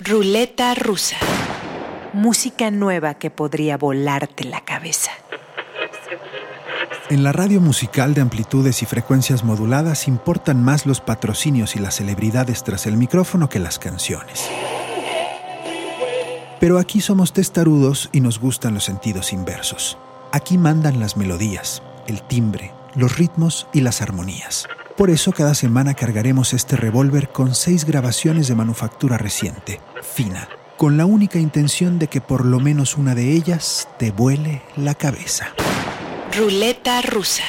Ruleta rusa. Música nueva que podría volarte la cabeza. En la radio musical de amplitudes y frecuencias moduladas importan más los patrocinios y las celebridades tras el micrófono que las canciones. Pero aquí somos testarudos y nos gustan los sentidos inversos. Aquí mandan las melodías, el timbre, los ritmos y las armonías. Por eso cada semana cargaremos este revólver con seis grabaciones de manufactura reciente, fina, con la única intención de que por lo menos una de ellas te vuele la cabeza. Ruleta rusa.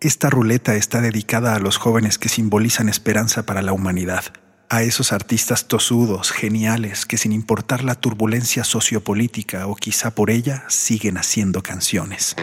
Esta ruleta está dedicada a los jóvenes que simbolizan esperanza para la humanidad a esos artistas tosudos, geniales, que sin importar la turbulencia sociopolítica o quizá por ella, siguen haciendo canciones.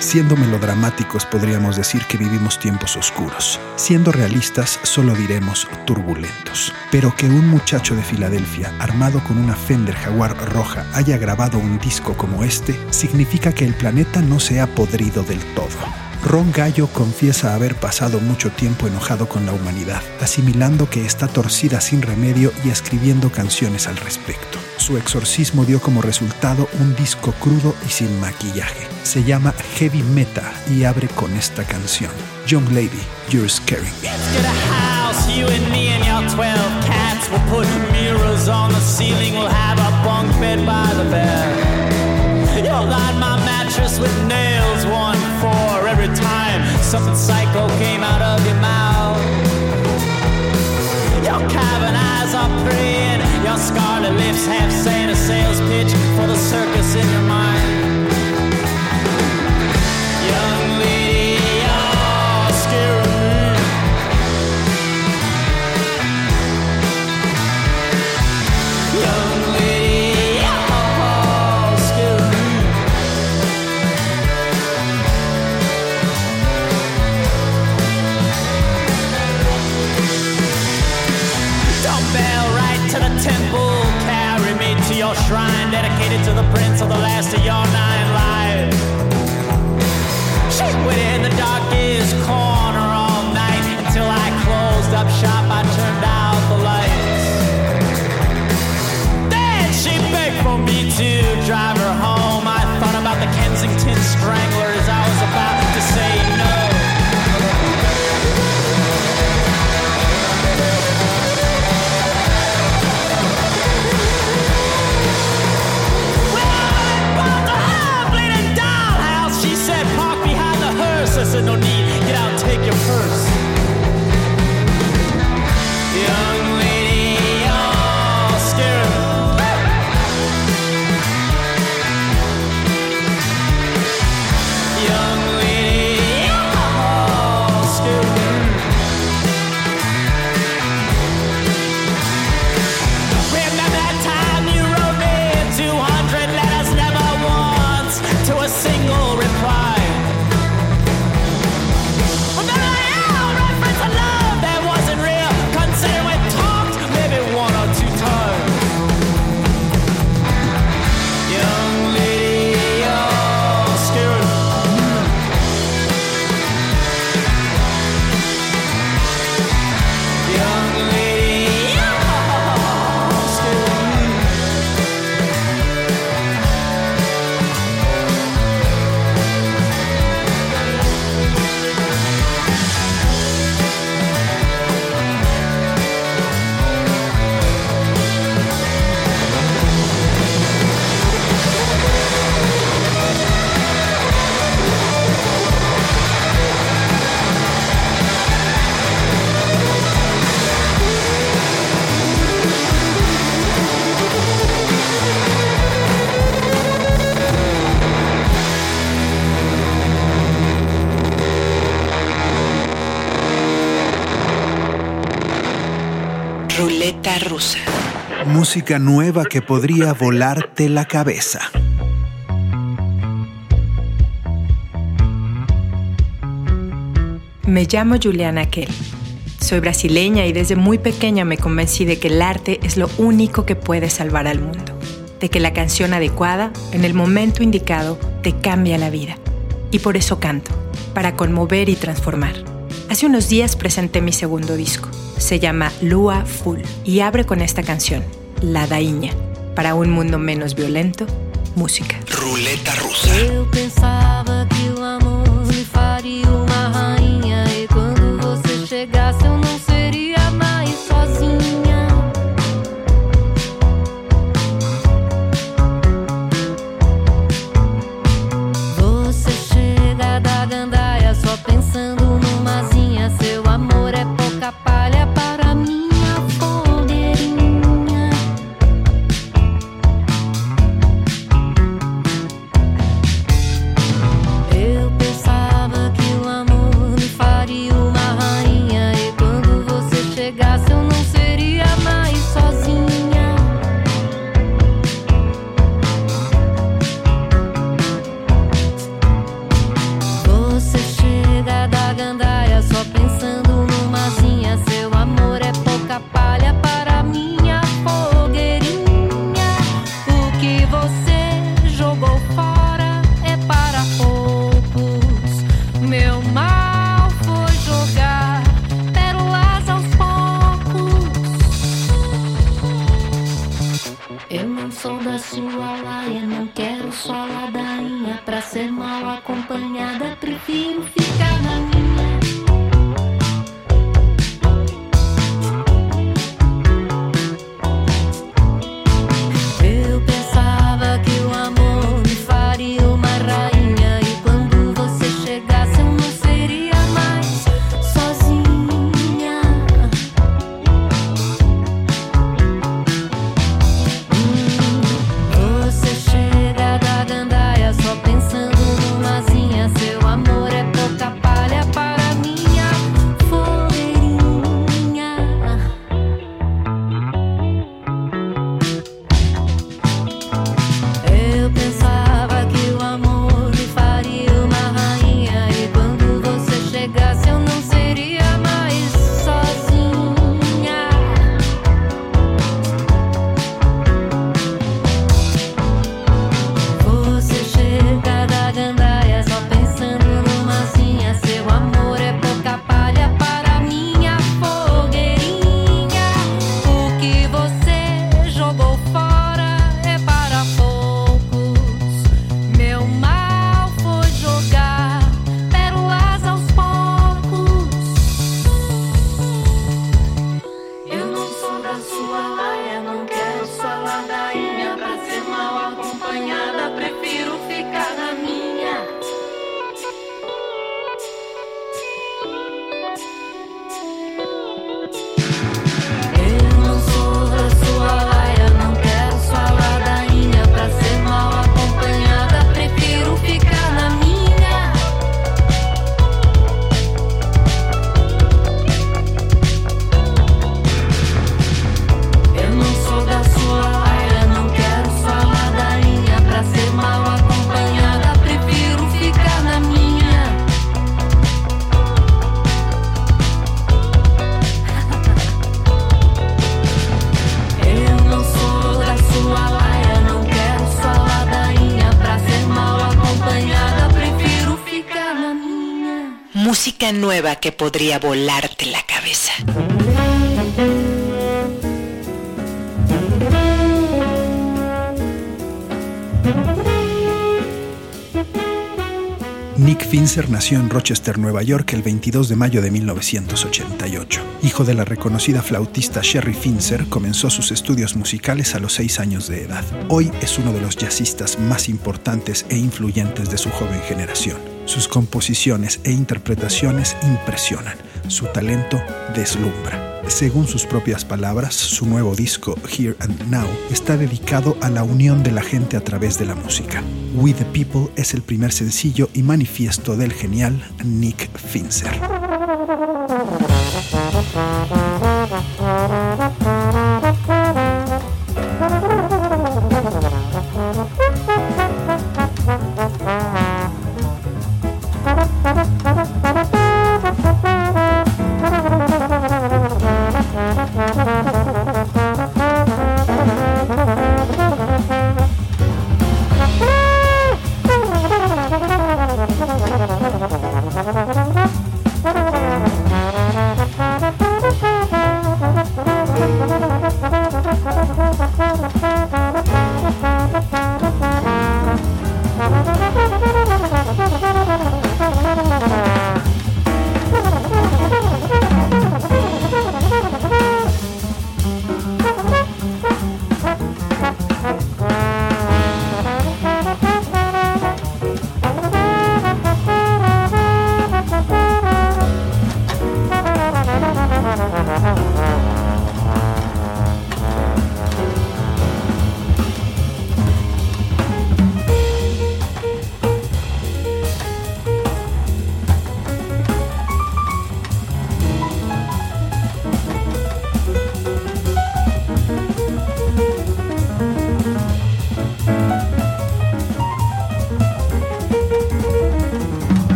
Siendo melodramáticos podríamos decir que vivimos tiempos oscuros. Siendo realistas solo diremos turbulentos. Pero que un muchacho de Filadelfia, armado con una Fender Jaguar roja, haya grabado un disco como este, significa que el planeta no se ha podrido del todo. Ron Gallo confiesa haber pasado mucho tiempo enojado con la humanidad, asimilando que está torcida sin remedio y escribiendo canciones al respecto. Su exorcismo dio como resultado un disco crudo y sin maquillaje. Se llama Heavy Meta y abre con esta canción. Young Lady, You're Scaring Me. with nails, one for every time something psycho came scarlet lips have saying a sales pitch for the circus in your mind. To the prince of the last of your nine lives. She waited in the darkest corner all night until I closed up shop. I turned out the lights. Then she begged for me to drive her home. I thought about the Kensington Stranglers. música nueva que podría volarte la cabeza. Me llamo Juliana Kell. Soy brasileña y desde muy pequeña me convencí de que el arte es lo único que puede salvar al mundo, de que la canción adecuada, en el momento indicado, te cambia la vida. Y por eso canto, para conmover y transformar. Hace unos días presenté mi segundo disco. Se llama Lua Full y abre con esta canción. La Daíña. Para un mundo menos violento, música. Ruleta rusa. Pensaba que el amor nueva que podría volarte la cabeza. Nick Finzer nació en Rochester, Nueva York, el 22 de mayo de 1988. Hijo de la reconocida flautista Sherry Finzer, comenzó sus estudios musicales a los 6 años de edad. Hoy es uno de los jazzistas más importantes e influyentes de su joven generación. Sus composiciones e interpretaciones impresionan. Su talento deslumbra. Según sus propias palabras, su nuevo disco, Here and Now, está dedicado a la unión de la gente a través de la música. We the People es el primer sencillo y manifiesto del genial Nick Finzer.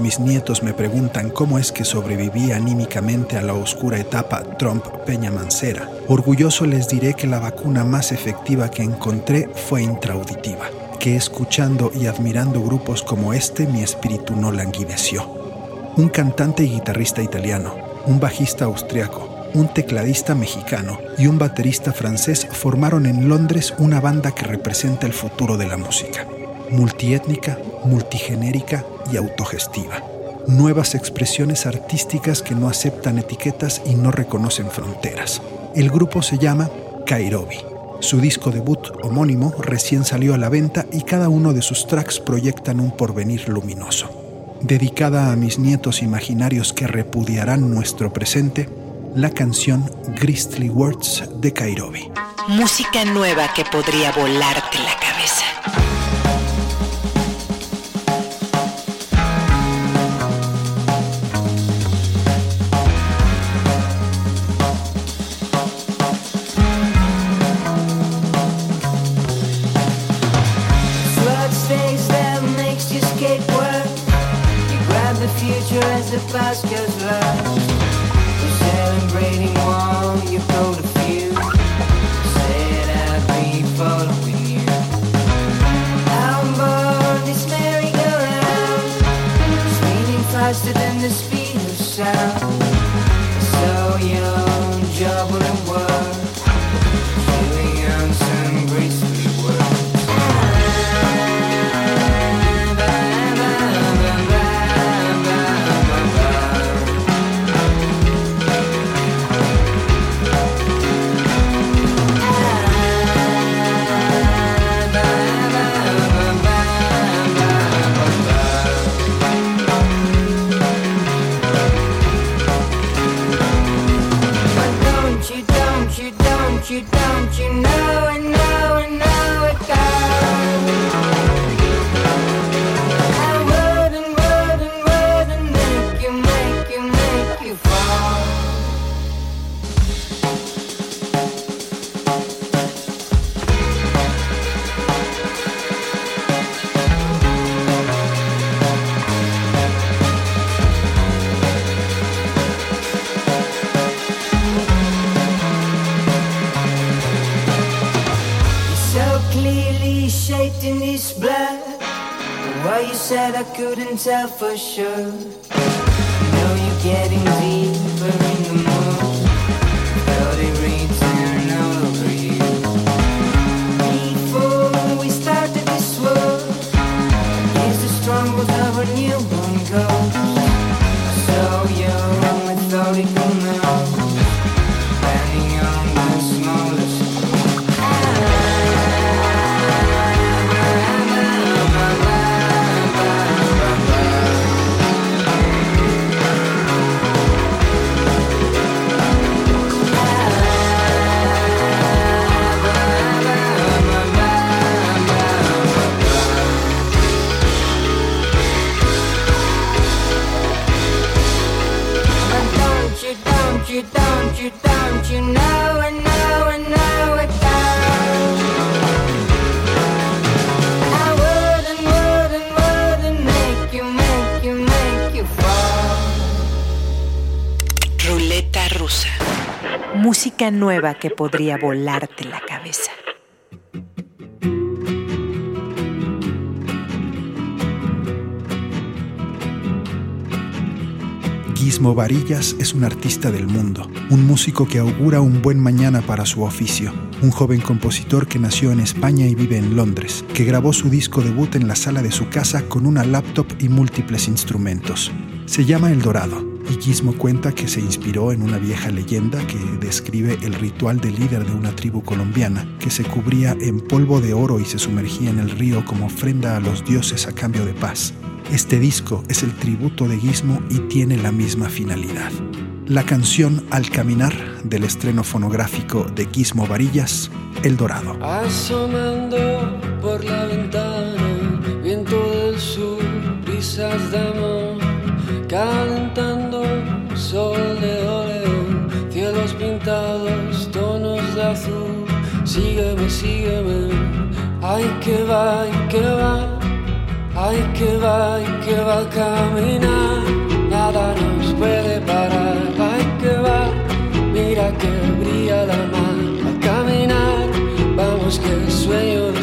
Mis nietos me preguntan cómo es que sobreviví anímicamente a la oscura etapa Trump-Peña Mancera, orgulloso les diré que la vacuna más efectiva que encontré fue intrauditiva, que escuchando y admirando grupos como este mi espíritu no languideció. Un cantante y guitarrista italiano, un bajista austriaco, un tecladista mexicano y un baterista francés formaron en Londres una banda que representa el futuro de la música. Multiétnica, multigenérica y autogestiva. Nuevas expresiones artísticas que no aceptan etiquetas y no reconocen fronteras. El grupo se llama Kairobi. Su disco debut homónimo recién salió a la venta y cada uno de sus tracks proyectan un porvenir luminoso. Dedicada a mis nietos imaginarios que repudiarán nuestro presente, la canción Gristly Words de Kairobi. Música nueva que podría volarte la cabeza. Well, you said I couldn't tell for sure. Know you're getting deeper in the mood. Nueva que podría volarte la cabeza. Guismo Varillas es un artista del mundo, un músico que augura un buen mañana para su oficio, un joven compositor que nació en España y vive en Londres, que grabó su disco debut en la sala de su casa con una laptop y múltiples instrumentos. Se llama El Dorado Gizmo cuenta que se inspiró en una vieja leyenda que describe el ritual del líder de una tribu colombiana que se cubría en polvo de oro y se sumergía en el río como ofrenda a los dioses a cambio de paz. Este disco es el tributo de Gizmo y tiene la misma finalidad. La canción Al Caminar del estreno fonográfico de Gizmo Varillas, El Dorado. Asomando por la ventana, viento del sur, brisas de amor, calentando sol de óleo, cielos pintados, tonos de azul. Sígueme, sígueme, ay que va, ay que va, ay que va, ay que va a caminar, nada nos puede parar, ay que va, mira que brilla la mar, a caminar, vamos que sueño de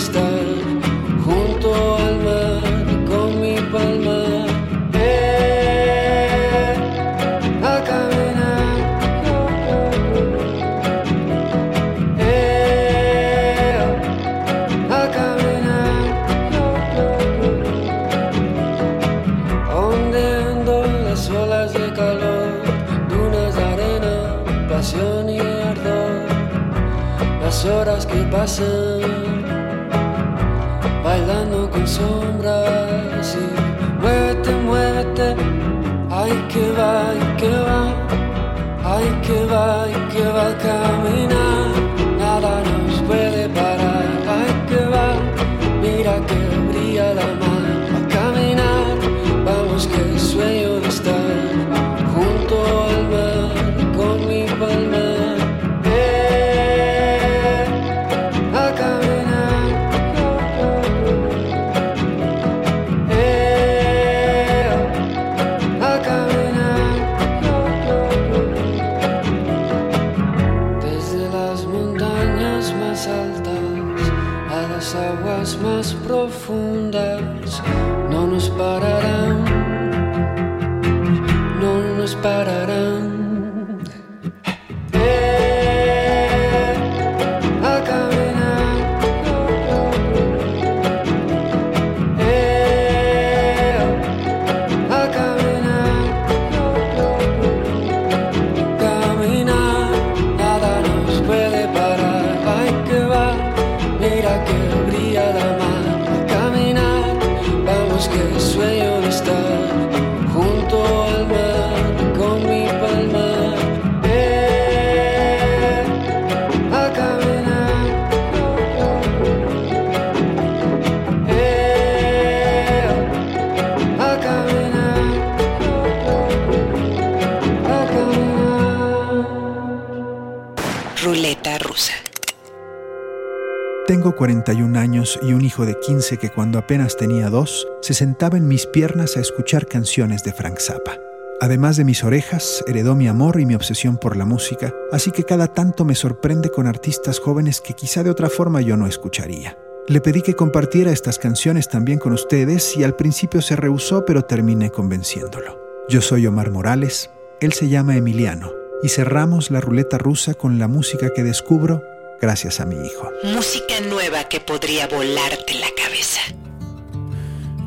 Tengo 41 años y un hijo de 15 que cuando apenas tenía dos, se sentaba en mis piernas a escuchar canciones de Frank Zappa. Además de mis orejas, heredó mi amor y mi obsesión por la música, así que cada tanto me sorprende con artistas jóvenes que quizá de otra forma yo no escucharía. Le pedí que compartiera estas canciones también con ustedes y al principio se rehusó, pero terminé convenciéndolo. Yo soy Omar Morales, él se llama Emiliano, y cerramos la ruleta rusa con la música que descubro gracias a mi hijo. Música nueva que podría volarte la cabeza.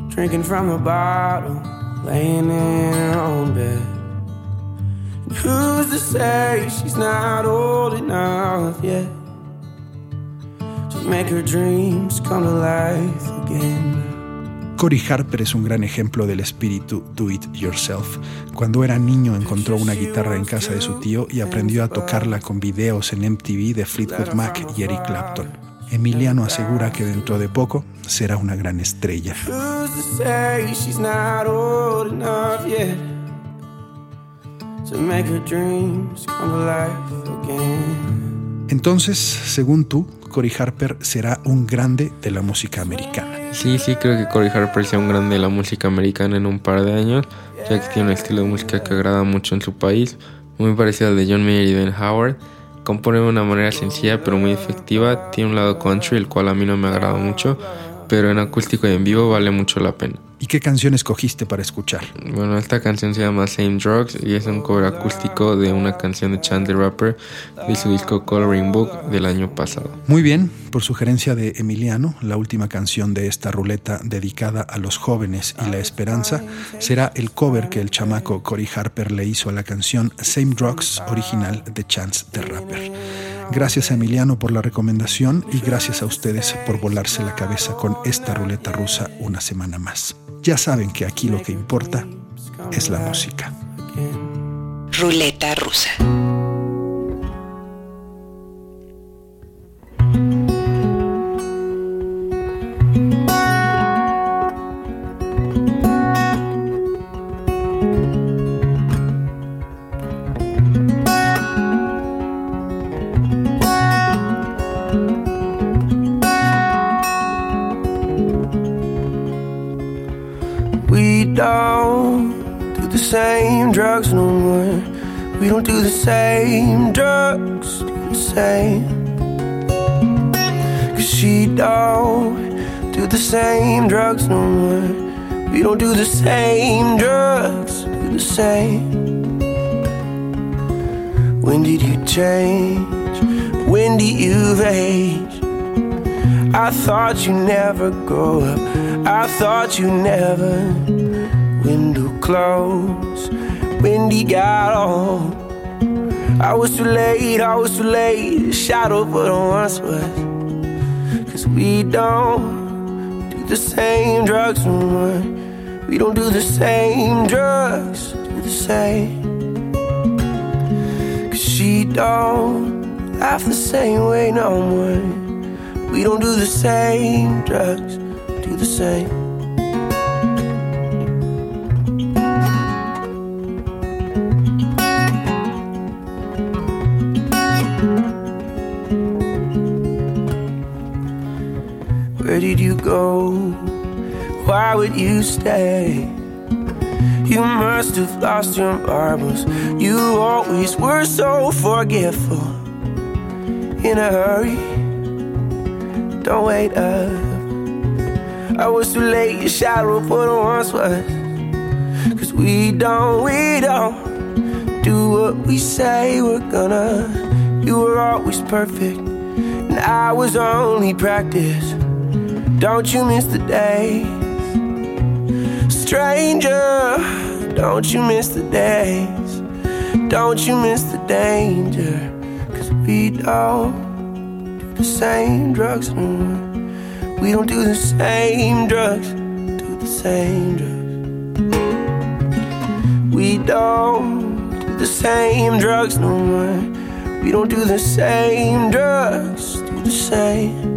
Drinking from a bottle, laying in her own bed. Who's to say she's not old enough yet to make her dreams come to life again? Cory Harper es un gran ejemplo del espíritu do it yourself. Cuando era niño encontró una guitarra en casa de su tío y aprendió a tocarla con videos en MTV de Fleetwood Mac y Eric Clapton. Emiliano asegura que dentro de poco será una gran estrella. Entonces, según tú, Cory Harper será un grande de la música americana. Sí, sí, creo que Corey Harper sea un grande de la música americana en un par de años, ya que tiene un estilo de música que agrada mucho en su país, muy parecido al de John Mayer y Ben Howard. Compone de una manera sencilla pero muy efectiva, tiene un lado country, el cual a mí no me agrada mucho, pero en acústico y en vivo vale mucho la pena. ¿Y qué canción escogiste para escuchar? Bueno, esta canción se llama Same Drugs y es un cover acústico de una canción de Chance the Rapper de su disco Coloring Book del año pasado. Muy bien, por sugerencia de Emiliano, la última canción de esta ruleta dedicada a los jóvenes y la esperanza será el cover que el chamaco Cory Harper le hizo a la canción Same Drugs original de Chance the Rapper. Gracias a Emiliano por la recomendación y gracias a ustedes por volarse la cabeza con esta ruleta rusa una semana más. Ya saben que aquí lo que importa es la música. Ruleta rusa. Don't do the same drugs, do the same. When did you change? When did you age? I thought you never grow up. I thought you never window closed. Windy got on. I was too late, I was too late. Shadow put on us was. Cause we don't do the same drugs no more. We don't do the same drugs, do the same. Cause she don't laugh the same way no more. We don't do the same drugs, do the same. Where did you go? Why would you stay? You must have lost your marbles. You always were so forgetful. In a hurry don't wait up. I was too late, your shadow put on once was. Cause we don't, we don't do what we say we're gonna. You were always perfect, and I was only practice. Don't you miss the days? Stranger, don't you miss the days? Don't you miss the danger? Cause we don't do the same drugs no more. We don't do the same drugs, do the same drugs. We don't do the same drugs no more. We don't do the same drugs, do the same.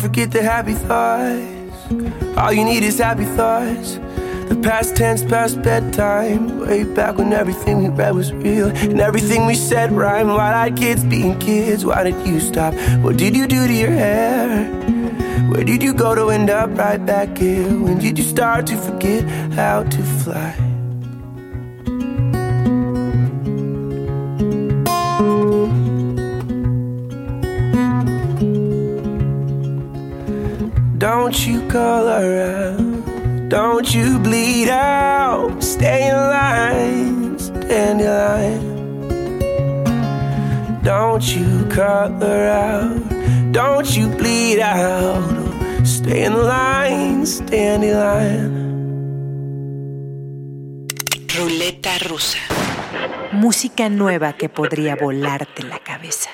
Forget the happy thoughts. All you need is happy thoughts. The past tense, past bedtime. Way back when everything we read was real and everything we said rhymed. Wide eyed kids being kids. Why did you stop? What did you do to your hair? Where did you go to end up right back here? When did you start to forget how to fly? Color out, don't you bleed out. Stay in line, stand in line. Don't you color out, don't you bleed out. Stay in line, stand in line. Ruleta rusa. Música nueva que podría volarte la cabeza.